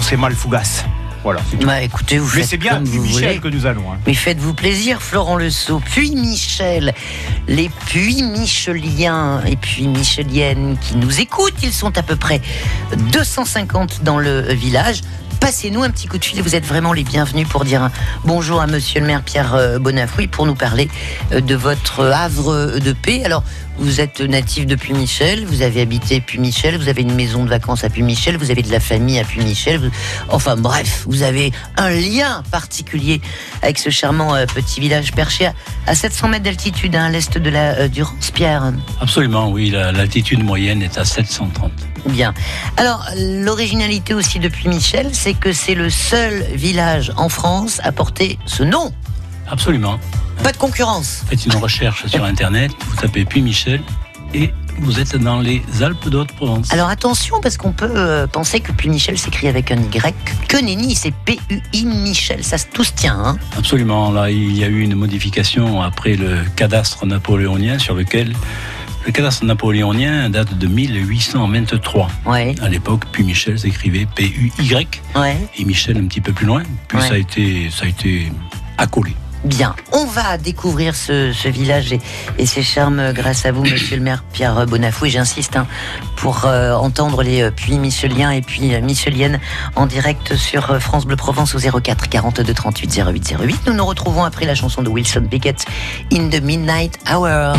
c'est mal fougasse. Voilà. Bah écoutez, vous Mais c'est bien comme puis vous Michel voulez. que nous allons. hein. Mais faites-vous plaisir, Florent Le Sceau, puis Michel, les puits micheliens et puis micheliennes qui nous écoutent. Ils sont à peu près 250 dans le village. Passez-nous un petit coup de fil, vous êtes vraiment les bienvenus pour dire un bonjour à monsieur le maire Pierre euh, Bonafouille pour nous parler euh, de votre havre de paix. Alors, vous êtes natif de Puy-Michel, vous avez habité Puy-Michel, vous avez une maison de vacances à Puy-Michel, vous avez de la famille à Puy-Michel. vous- Enfin bref, vous avez un lien particulier avec ce charmant euh, petit village perché à, à 700 mètres d'altitude hein, à l'est de la euh, Durance, Pierre. Absolument, oui. la- L'altitude moyenne est à 730. Bien. Alors, l'originalité aussi de Puy-Michel, c'est que c'est le seul village en France à porter ce nom. Absolument. Pas de concurrence. Faites une recherche sur Internet, vous tapez Puy Michel et vous êtes dans les Alpes d'Haute-Provence. Alors attention, parce qu'on peut euh, penser que Puy-Michel s'écrit avec un Y. Que nenni, c'est P-U-I Michel. Ça se tout se tient. Hein Absolument. Là, il y a eu une modification après le cadastre napoléonien sur lequel le cadastre napoléonien date de 1823. ouais, À l'époque, Puy Michel s'écrivait P-U-Y ouais. et Michel un petit peu plus loin. Puis Ouais. ça a été, ça a été accolé. Bien, on va découvrir ce, village et, ses charmes grâce à vous, monsieur le maire Pierre Bonafou. Et j'insiste hein, pour euh, entendre les euh, puits micheliens et puis euh, micheliennes en direct sur France Bleu Provence au 04 42 38 08 08. Nous nous retrouvons après la chanson de Wilson Pickett, In the Midnight Hour.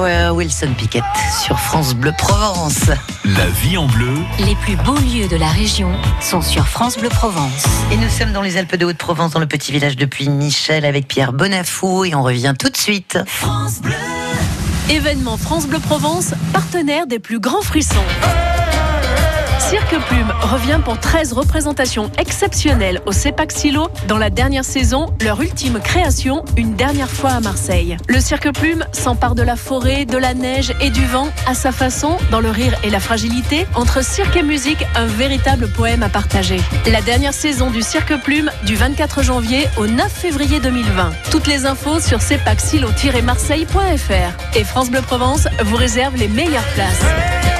Wilson Pickett sur France Bleu Provence. La vie en bleu, Les plus beaux lieux de la région sont sur France Bleu Provence. Et nous sommes dans les Alpes de Haute-Provence, dans le petit village de Puy-Michel, avec Pierre Bonafou. Et on revient tout de suite. Événement France Bleu Provence, partenaire des plus grands frissons. Cirque Plume revient pour 13 représentations exceptionnelles au CEPAC Silo dans la dernière saison, leur ultime création, une dernière fois à Marseille. Le Cirque Plume s'empare de la forêt, de la neige et du vent à sa façon, dans le rire et la fragilité, entre cirque et musique, un véritable poème à partager. La dernière saison du Cirque Plume du 24 janvier au 9 février 2020. Toutes les infos sur cepacsilo-marseille.fr. Et France Bleu Provence vous réserve les meilleures places.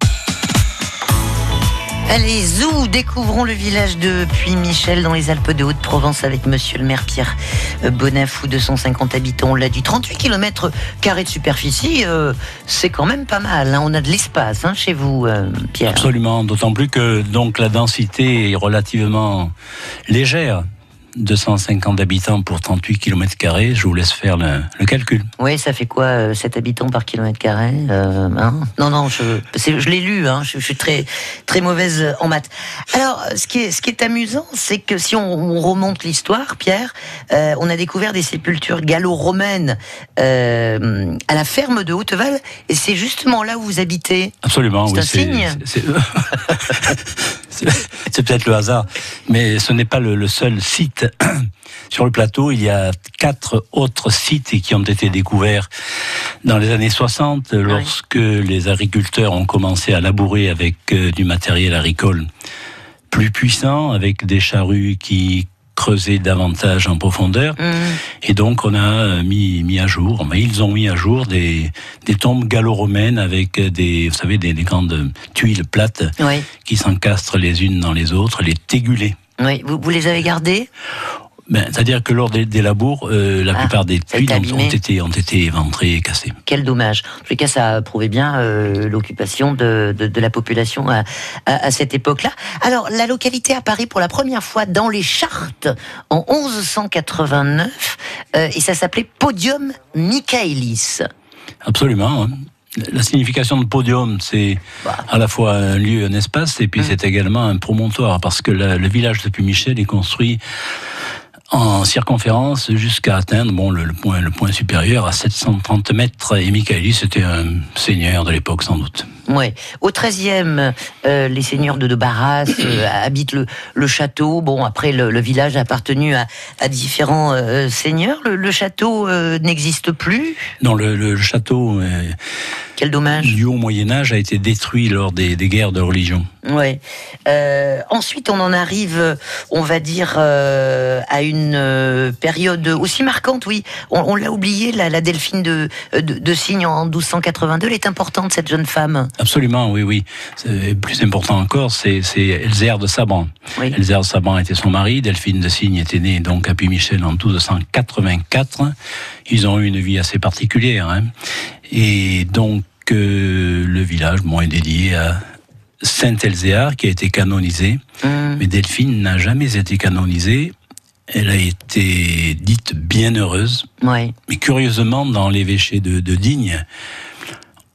Allez, zou, découvrons le village de Puy-Michel dans les Alpes de Haute-Provence avec monsieur le maire Pierre euh, Bonafou, 250 habitants. On l'a dit, 38 km carrés de superficie, euh, c'est quand même pas mal. hein. On a de l'espace hein, chez vous, euh, Pierre. Absolument, d'autant plus que donc la densité est relativement légère. 250 habitants pour 38 km je vous laisse faire le, le calcul. Oui, ça fait quoi, euh, 7 habitants par kilomètre carré euh, hein? Non, non, je, l'ai lu, hein, je, je suis très, très mauvaise en maths. Alors, ce qui est, ce qui est amusant, c'est que si on, on remonte l'histoire, Pierre, euh, on a découvert des sépultures gallo-romaines euh, à la ferme de Hautval, et c'est justement là où vous habitez. Absolument, C'est oui. un signe? C'est peut-être le hasard, mais ce n'est pas le, le seul site. Sur le plateau, il y a quatre autres sites qui ont été découverts dans les années 60, lorsque les agriculteurs ont commencé à labourer avec euh, du matériel agricole plus puissant, avec des charrues qui creusaient davantage en profondeur. Hum, Et donc, on a euh, mis, mis à jour, mais ils ont mis à jour des, des tombes gallo-romaines avec des, vous savez, des, des grandes tuiles plates oui, qui s'encastrent les unes dans les autres, les tégulées. oui. Vous, vous les avez gardées? Ben, C'est-à-dire que lors des, des labours, euh, la Ah, plupart des tuiles ont, été, ont été éventrées et cassées. Quel dommage. En les cas, ça prouvait bien euh, l'occupation de, de, de la population à, à, à cette époque-là. Alors, la localité apparaît pour la première fois dans les chartes en 1189 euh, et ça s'appelait Podium Michaelis. Absolument. hein. La signification de podium, c'est Bah. à la fois un lieu, un espace, et puis Mm. c'est également un promontoire, parce que la- le village de Puy-Michel est construit en circonférence jusqu'à atteindre bon, le, point, le point supérieur à 730 mètres. Et Michaelis, c'était un seigneur de l'époque, sans doute. Ouais. Au XIIIe, euh, les seigneurs de, de Barras euh, habitent le, le château. Bon, après, le, le village a appartenu à, à différents euh, seigneurs. Le, le château n'existe plus. Non, le, château Quel dommage. du Haut Moyen-Âge a été détruit lors des, des guerres de religion. Ouais. Ensuite, on en arrive, on va dire, à une période aussi marquante. Oui, on, on l'a oublié, la, la Delphine de, de, de Cygne en 1282. Elle est importante cette jeune femme. Absolument, oui, oui. C'est- Plus important encore, c'est Elzère de Sabran. Oui. De Sabran était son mari, Delphine de Cygne était née donc à Puy-Michel en 1284. Ils ont eu une vie assez particulière. hein. Et donc, euh, le village bon, est dédié à Saint-Elzéar, qui a été canonisé. Hum, Mais Delphine n'a jamais été canonisée. Elle a été dite bienheureuse. ouais. Mais curieusement, dans l'évêché de, de Digne,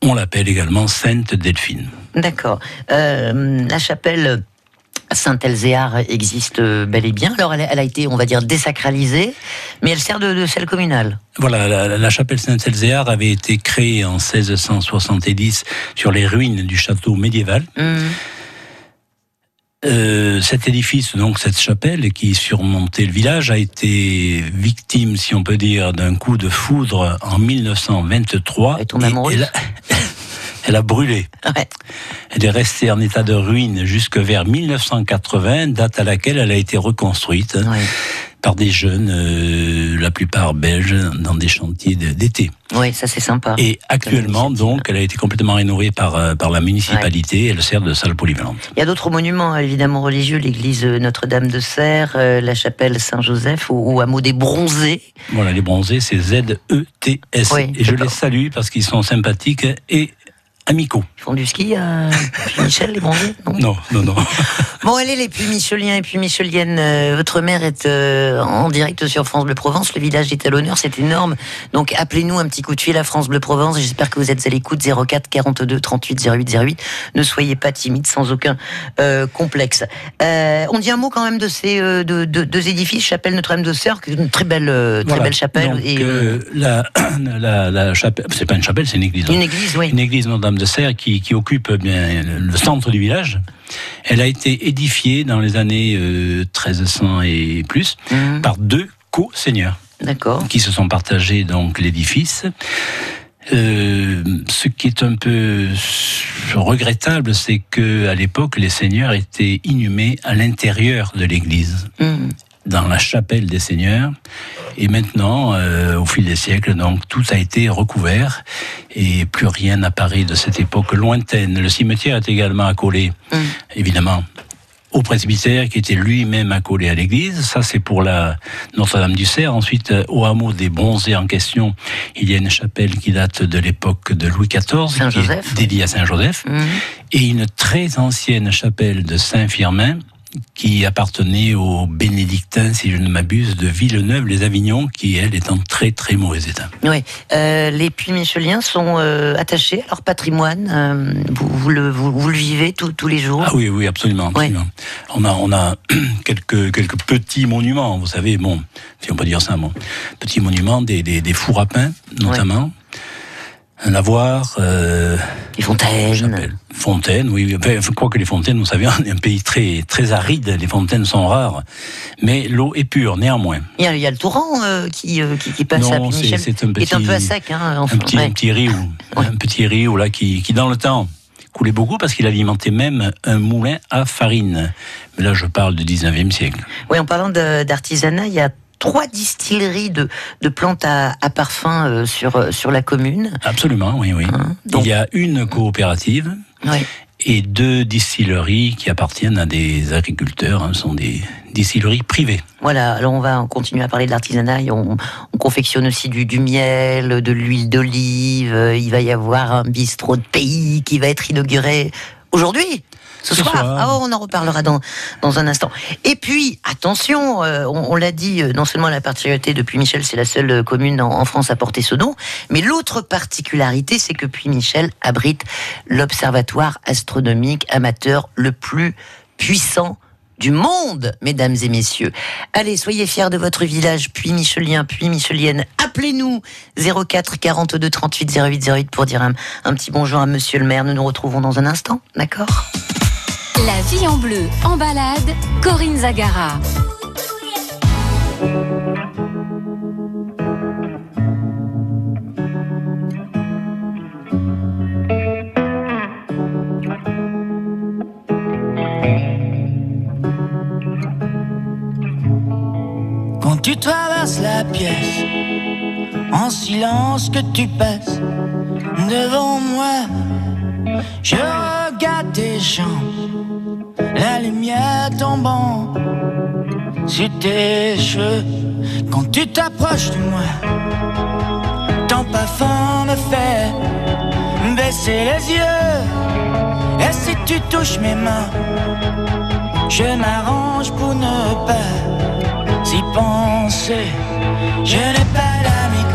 on l'appelle également Sainte Delphine. D'accord. Euh, la chapelle Saint-Elzéar existe bel et bien. Alors, elle a, elle a été, on va dire, désacralisée, mais elle sert de, de celle communale. Voilà, la, la chapelle Saint-Elzéar avait été créée en 1670 sur les ruines du château médiéval. Hum, Euh, cet édifice, donc cette chapelle qui surmontait le village, a été victime, si on peut dire, d'un coup de foudre en 1923. Elle amoureuse. a, elle a brûlé. ouais. Elle est restée en état de ruine jusque vers 1980, date à laquelle elle a été reconstruite Ouais. Par des jeunes, euh, la plupart belges, dans des chantiers d'été. Oui, ça c'est sympa. Et actuellement, donc, elle a été complètement rénovée par, euh, par la municipalité. Elle sert de salle polyvalente. Il y a d'autres monuments évidemment religieux, l'église Notre-Dame de Serres, euh, la chapelle Saint-Joseph ou, hameau des Bronzés. Voilà, les bronzés, c'est Z-E-T-S. Oui, et je les salue parce qu'ils sont sympathiques et amicaux. Ils font du ski à Michel, les Bronzés non? Non, non, non. Bon, allez, les puits micheliens et puis micheliennes, euh, votre mère est euh, en direct sur France Bleu Provence. Le village est à l'honneur, c'est énorme. Donc, appelez-nous un petit coup de fil à France Bleu Provence. J'espère que vous êtes à l'écoute 04 42 38 08 08. Ne soyez pas timide, sans aucun euh, complexe. Euh, on dit un mot quand même de ces euh, de- de- deux édifices, chapelle Notre-Dame de est une très belle, euh, très Voilà. belle chapelle. Donc, et, euh, euh, la, la, la chapelle, c'est pas une chapelle, c'est une église. hein. une église, oui. Une église Notre-Dame de Serre qui, qui occupe bien le centre du village. Elle a été édifiée dans les années euh, 1300 et plus Mhm. par deux co-seigneurs D'accord. qui se sont partagés donc l'édifice. Euh, ce qui est un peu regrettable, c'est que à l'époque, les seigneurs étaient inhumés à l'intérieur de l'église, Mhm. Dans la chapelle des seigneurs. Et maintenant, euh, au fil des siècles, donc tout a été recouvert et plus rien n'apparaît de cette époque lointaine. Le cimetière est également accolé, Mhm. évidemment, au presbytère qui était lui-même accolé à l'église. Ça, c'est pour la Notre-Dame du Cerf. Ensuite, euh, au hameau des Bronzés en question, il y a une chapelle qui date de l'époque de Louis XIV, qui est dédiée à Saint-Joseph, Mhm. et une très ancienne chapelle de Saint-Firmin qui appartenait aux bénédictins, si je ne m'abuse, de Villeneuve-les-Avignon, qui, elle, est en très très mauvais état. Oui, euh, les puits micheliens sont euh, attachés à leur patrimoine. euh, vous, vous le, vous, vous le vivez tous- tous les jours. Ah oui, oui, absolument. absolument. On a, on a quelques, quelques petits monuments, vous savez, bon, si on peut dire ça, bon, petits monuments, des, des, des fours à pain, notamment. Un lavoir, euh, Les fontaines. chapelle. Fontaine, oui. Enfin, je crois que les fontaines, vous savez, on est un pays très, très aride, les fontaines sont rares. Mais l'eau est pure, néanmoins. Il y a, il y a le torrent euh, qui, euh, qui, qui passe à Non, c'est c'est un qui est un petit, peu à sec. Hein, enfin, un petit, ouais. un petit Ouais. un petit là qui, qui dans le temps coulait beaucoup parce qu'il alimentait même un moulin à farine. Mais là, je parle du 19e siècle. Oui, en parlant de- d'artisanat, il y a trois distilleries de, de plantes à, à parfum euh, sur, euh, sur la commune. Absolument, oui, oui. Hein, donc- Il y a une coopérative et deux distilleries qui appartiennent à des agriculteurs. hein, Ce sont des distilleries privées. Voilà, alors on va continuer à parler de l'artisanat. On, on confectionne aussi du, du miel, de l'huile d'olive. Il va y avoir un bistrot de pays qui va être inauguré aujourd'hui. Ce, Ce soir. soir. Ah, on en reparlera dans, dans un instant. Et puis, attention, euh, on, on l'a dit, euh, non seulement la particularité de Puy-Michel, c'est la seule euh, commune en, en France à porter ce nom, mais l'autre particularité, c'est que Puy-Michel abrite l'observatoire astronomique amateur le plus puissant du monde, mesdames et messieurs. Allez, soyez fiers de votre village, puis Michelien, puis Michelienne. Appelez-nous 04 42 38 08 08 pour dire un, un petit bonjour à Monsieur le maire. Nous nous retrouvons dans un instant, d'accord? La vie en bleu, en balade, Corinne Zagara. Quand tu traverses la pièce, en silence que tu passes devant moi, je regarde tes jambes, la lumière tombant sur tes cheveux. Quand tu t'approches de moi, ton parfum me fait baisser les yeux. Et si tu touches mes mains, je m'arrange pour ne pas y penser. Je n'ai pas d'amis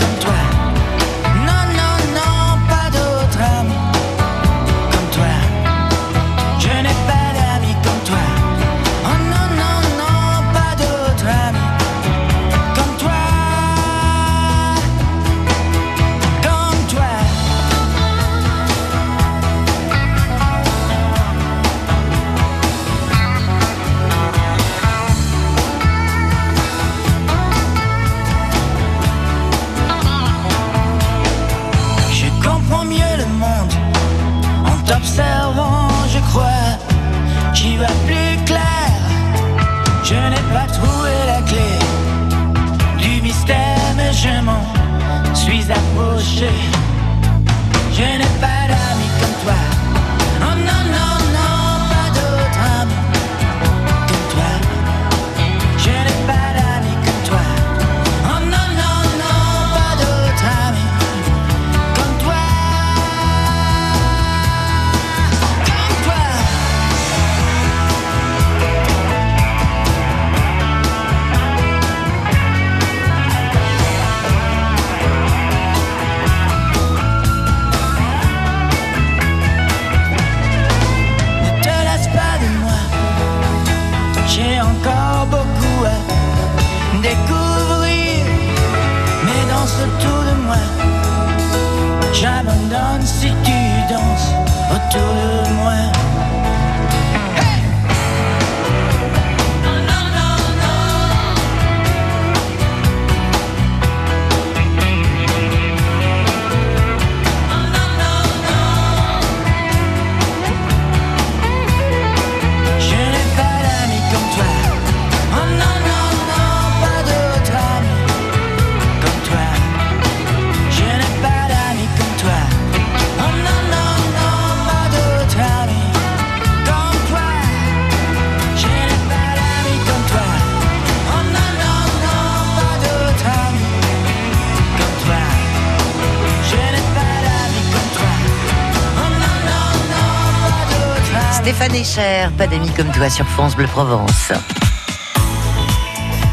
Echer, pas d'amis comme toi sur France Bleu Provence.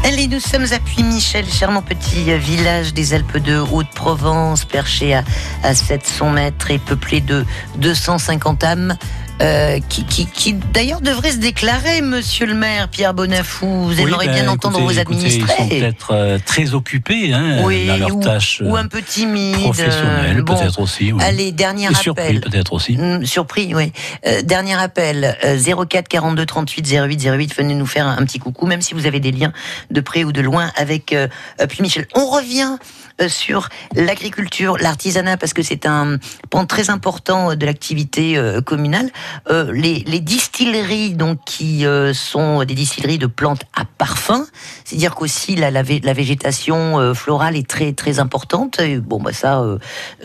Allez, nous sommes à Puy-Michel, charmant petit village des Alpes de Haute-Provence, perché à, à 700 mètres et peuplé de 250 âmes. Euh, qui, qui, qui d'ailleurs devrait se déclarer, monsieur le maire Pierre Bonafou. Vous Oui, aimeriez ben, bien entendre écoutez, vos écoutez, administrés. Ils sont peut-être euh, très occupés hein, Oui, dans leurs ou, tâches ou euh, un peu timide. professionnelles, Bon, peut-être aussi. oui. Allez, dernier Et surpris appel. peut-être aussi. Hmm, surpris, oui. Euh, dernier appel, euh, 04 42 38 08 08. Venez nous faire un, un petit coucou, même si vous avez des liens de près ou de loin avec euh, euh, Puy Michel. On revient euh, sur l'agriculture, l'artisanat, parce que c'est un point très important de l'activité euh, communale. Euh, les, distilleries, donc qui euh, sont des distilleries de plantes à parfum, c'est-à-dire qu'aussi la, la, la végétation euh, florale est très très importante. Bon, bah ça, euh,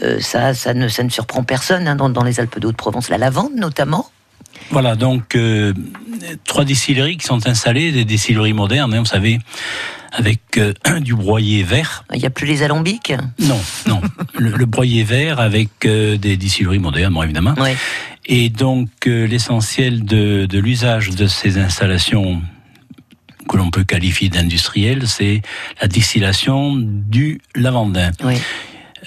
euh, ça, ça ne, ça ne surprend personne hein, dans, dans les Alpes de Haute-Provence, la lavande notamment. Voilà, donc euh, trois distilleries qui sont installées, des distilleries modernes, hein, vous savez, avec euh, du broyer vert. Il n'y a plus les alambics? Non, non, le, le broyer vert avec euh, des distilleries modernes, bon, évidemment. Ouais. Et donc euh, l'essentiel de, de l'usage de ces installations que l'on peut qualifier d'industrielles, c'est la distillation du lavandin. Oui.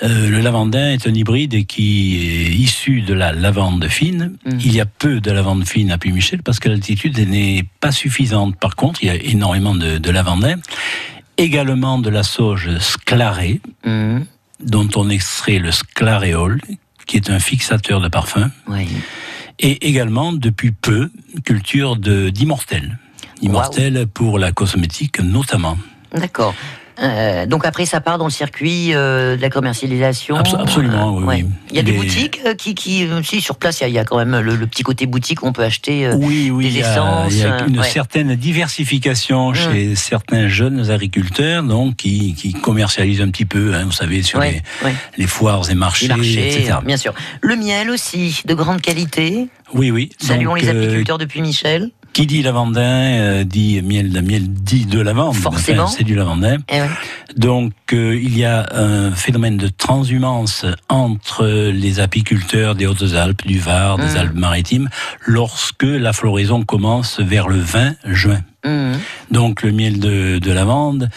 Euh, le lavandin est un hybride qui est issu de la lavande fine. Mhm. Il y a peu de lavande fine à Puy-Michel parce que l'altitude n'est pas suffisante. Par contre, il y a énormément de, de lavandin. Également de la sauge sclarée, Mhm. dont on extrait le sclaréol, qui est un fixateur de parfum. Oui. Et également, depuis peu, culture de d'immortels. Immortels pour la cosmétique notamment. D'accord. Euh, donc après, ça part dans le circuit euh, de la commercialisation. Abso- absolument, oui, ouais. oui. Il y a des boutiques euh, qui, qui, euh, si sur place, il y a- il y, a quand même le, le petit côté boutique où on peut acheter. euh, Oui, oui, des il y a, essences, il y a euh, une ouais. certaine diversification chez certains jeunes agriculteurs, donc qui, qui commercialisent un petit peu, hein, vous savez, sur ouais, les, les foires et marchés, Les marchés, etc. euh, bien sûr. Le miel aussi, de grande qualité. Oui, oui. Saluons Donc, les euh, apiculteurs depuis Michel. Qui dit lavandin euh, dit miel, la miel dit de lavande. Forcément. Enfin, c'est du lavandin. Eh ouais. Donc euh, il y a un phénomène de transhumance entre les apiculteurs des Hautes-Alpes, du Var, des Mhm. Alpes-Maritimes, lorsque la floraison commence vers le 20 juin. Mhm. Donc le miel de, de lavande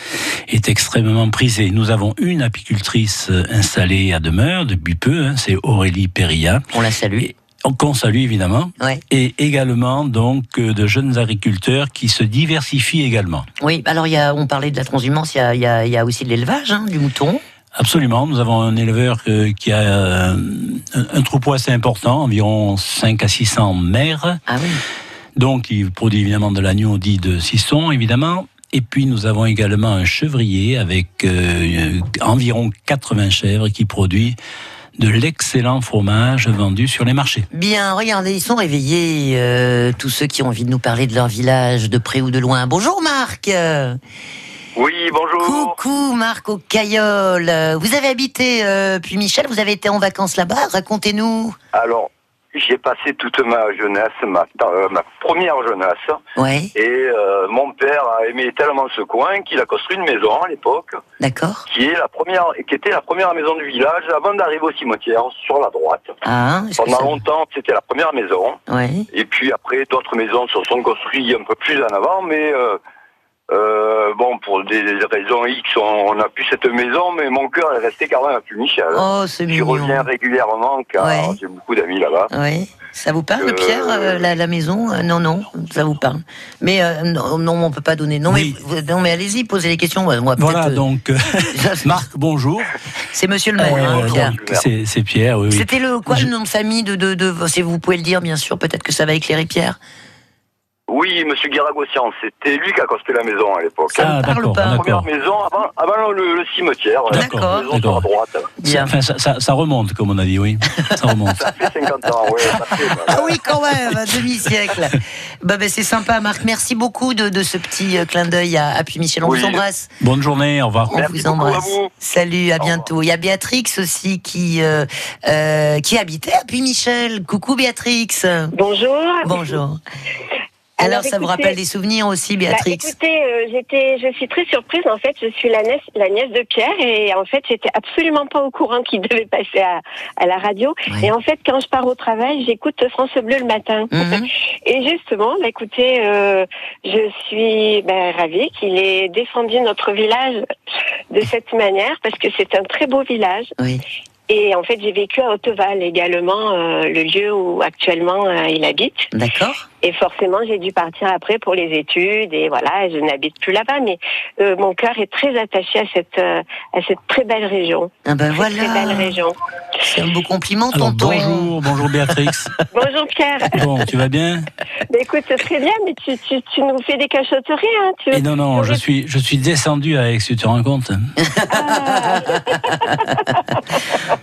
est extrêmement prisé. Nous avons une apicultrice installée à demeure depuis peu, hein, c'est Aurélie Perilla, On la salue. Qu'on salue évidemment, Ouais. et également donc euh, de jeunes agriculteurs qui se diversifient également. Oui, alors il y a, on parlait de la transhumance, il y a, il y a- il y a aussi de l'élevage, hein, du mouton. Absolument, nous avons un éleveur euh, qui a euh, un, un troupeau assez important, environ 5 à 600 mères. Ah oui. Donc, il produit évidemment de l'agneau dit de Sisson, évidemment. Et puis, nous avons également un chevrier avec euh, environ 80 chèvres qui produit de l'excellent fromage vendu sur les marchés. Bien, regardez, ils sont réveillés, euh, tous ceux qui ont envie de nous parler de leur village, de près ou de loin. Bonjour Marc Oui, bonjour. Coucou Marc au Caillol Vous avez habité euh, puis Michel, vous avez été en vacances là-bas, racontez-nous. Alors, j'ai passé toute ma jeunesse, ma, euh, ma première jeunesse, Ouais, et euh, mon père a aimé tellement ce coin qu'il a construit une maison à l'époque, d'accord. qui est la première, qui était la première maison du village avant d'arriver au cimetière sur la droite. Ah, Pendant ça- longtemps, c'était la première maison, Ouais. et puis après, d'autres maisons se sont construites un peu plus en avant, mais euh, euh, bon, pour des raisons X, on on n'a plus cette maison, mais mon cœur est resté quand même à Puy-Michel. Oh, c'est mignon. reviens régulièrement car Ouais. j'ai beaucoup d'amis là-bas. Ouais. Ça vous parle, Euh, Pierre, euh, la, la maison Non, non, ça vous parle. Mais euh, non, non, on peut pas donner. Non, Oui. mais, non, mais allez-y, posez les questions. Moi, moi, Voilà, donc, euh, Marc, bonjour. C'est Monsieur le maire, Euh, hein, Pierre. c'est c'est Pierre, oui, oui. C'était le quoi Je- le nom de famille de de, de si vous pouvez le dire bien sûr peut-être que ça va éclairer Pierre. Oui, Monsieur Guiragossian, c'était lui qui a construit la maison à l'époque. Ah, d'accord, pas. La première maison avant, avant le, le cimetière. la D'accord. maison la droite. Bien. Enfin, ça, ça- ça remonte, comme on a dit, oui. Ça remonte. Ça fait 50 ans, bah, Ah oui quand même un demi-siècle. bah, bah, c'est sympa Marc. Merci beaucoup de, de ce petit euh, clin d'œil à, à Puy-Michel. On Oui. vous embrasse. Bonne journée, au revoir. On Merci vous à embrasse. vous. Salut, à Au bientôt. Il y a Béatrix aussi qui euh, euh, qui habitait à Puy-Michel. Coucou Béatrix. Bonjour. Bonjour. Alors, ça vous rappelle des souvenirs aussi, Bah, Béatrix écoutez, euh, j'étais, je suis très surprise. En fait, je suis la nièce, la nièce de Pierre, et en fait, j'étais absolument pas au courant qu'il devait passer à, à la radio. Ouais. Et en fait, quand je pars au travail, j'écoute France Bleu le matin. Mhm. Et justement, bah, écoutez, euh, je suis bah, ravie qu'il ait défendu notre village de cette manière parce que c'est un très beau village. Oui. Et en fait, j'ai vécu à Haute-Val également, euh, le lieu où actuellement euh, il habite. D'accord. Et forcément, j'ai dû partir après pour les études et voilà, je n'habite plus là-bas. Mais euh, mon cœur est très attaché à cette euh, à cette très belle région. Ah ben Très, très voilà. belle région. C'est un beau compliment, Alors tonton. bonjour, bonjour Béatrix. Bonjour Pierre. Bon, tu vas bien? Bah, écoute, c'est très bien, mais tu, tu, tu nous fais des cachotteries, hein. Tu... Et non, non, je suis, je suis descendu à Aix, tu te rends compte? Ah,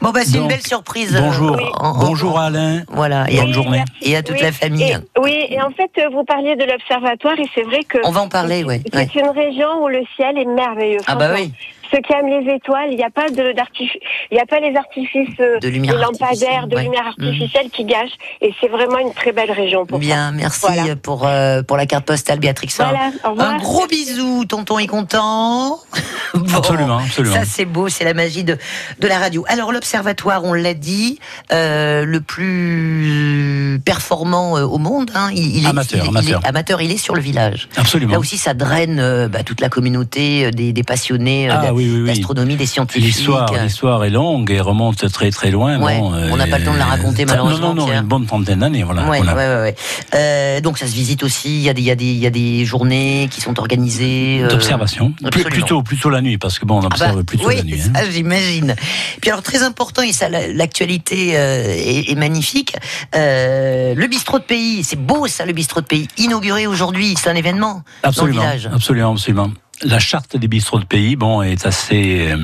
Bon, bah, c'est une belle surprise. euh, Bonjour, Oui. bonjour Alain. Voilà. Et à, Bonne journée. et à toute oui, la famille. Et, oui, et en fait, euh, vous parliez de l'observatoire, et c'est vrai que On va en parler, ouais. c'est ouais. une région où le ciel est merveilleux. Ah bah oui. Ceux qui aiment les étoiles, il n'y a pas de d'artifice, il n'y a pas les artifices, euh, De lumière les lampadaires, de artificielle, lumière. Mhm. artificielle qui gâchent, et c'est vraiment une très belle région pour ça. Bien, merci Voilà. pour, euh, pour la carte postale, Béatrix. Voilà. Un gros bisou, tonton est content. Bon, Absolument, absolument. Ça, c'est beau, c'est la magie de, de la radio. Alors, l'Observatoire, on l'a dit, euh, le plus performant euh, au monde. hein, il, il est, Amateur, il- il amateur. est amateur, il est sur le village. Absolument. Là aussi, ça draine euh, bah, toute la communauté euh, des, des passionnés euh, Ah oui, oui, oui. d'astronomie, des scientifiques. L'histoire, l'histoire est longue et remonte très très loin. Ouais, Bon, on n'a pas le temps de la raconter, ça- malheureusement, Non, non, non, une bonne trentaine d'années, voilà. Ouais. Euh, donc ça se visite aussi. Il y a des, il y y a des journées qui sont organisées. euh, D'observation. Plutôt, plutôt la nuit, parce que bon, on Ah observe bah, plutôt oui, la nuit. hein. j'imagine. Puis alors très important et ça la- l'actualité euh, est, est magnifique. Euh, le bistrot de pays, c'est beau ça le bistrot de pays, inauguré aujourd'hui, c'est un événement Absolument, dans le village. absolument, absolument. La charte des bistrots de pays, bon, est assez, euh,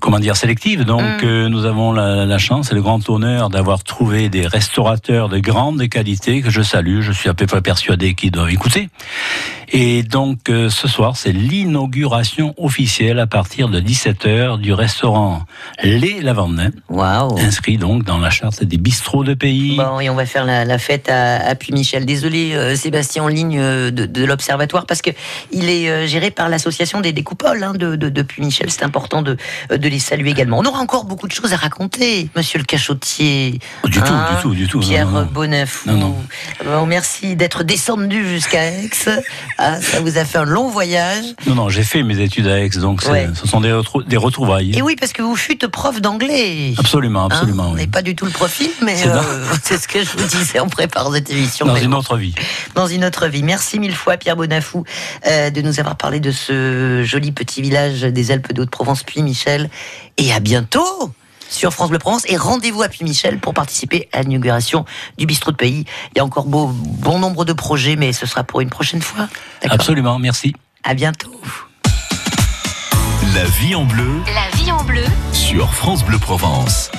comment dire, sélective. Donc, Mm. euh, nous avons la, la chance et le grand honneur d'avoir trouvé des restaurateurs de grande qualité que je salue. Je suis à peu près persuadé qu'ils doivent écouter. Et donc, euh, ce soir, c'est l'inauguration officielle à partir de 17h du restaurant Les Lavandins, Waouh. inscrit donc dans la charte des bistrots de pays. Bon, et on va faire la, la fête à, à Puy-Michel. Désolé, euh, Sébastien, en ligne euh, de, de l'Observatoire, parce que il est géré par l'association des découpoles hein, de, de, de Puy-Michel. C'est important de, de les saluer également. On aura encore beaucoup de choses à raconter, monsieur le cachotier. Du tout, Hein, du tout, du tout. non, Pierre non, non. Non, non. Bon, merci d'être descendu jusqu'à Aix. Ah, ça vous a fait un long voyage. Non, non, j'ai fait mes études à Aix, donc Ouais. ce sont des, retrou- des retrouvailles. Et oui, parce que vous fûtes prof d'anglais. Absolument, Hein, absolument. on oui. n'est pas du tout le profil, mais C'est euh, ce que je vous disais en préparant cette émission. Dans une bon. autre vie. dans une autre vie. Merci mille fois Pierre Bonafou euh, de nous avoir parlé de ce joli petit village des Alpes de Haute-Provence, puis Michel. Et à bientôt sur France Bleu Provence et rendez-vous à Puy-Michel pour participer à l'inauguration du bistrot de pays. Il y a encore beau, bon nombre de projets, mais ce sera pour une prochaine fois. Absolument, merci. À bientôt. La vie en bleu La vie en bleu sur France Bleu Provence.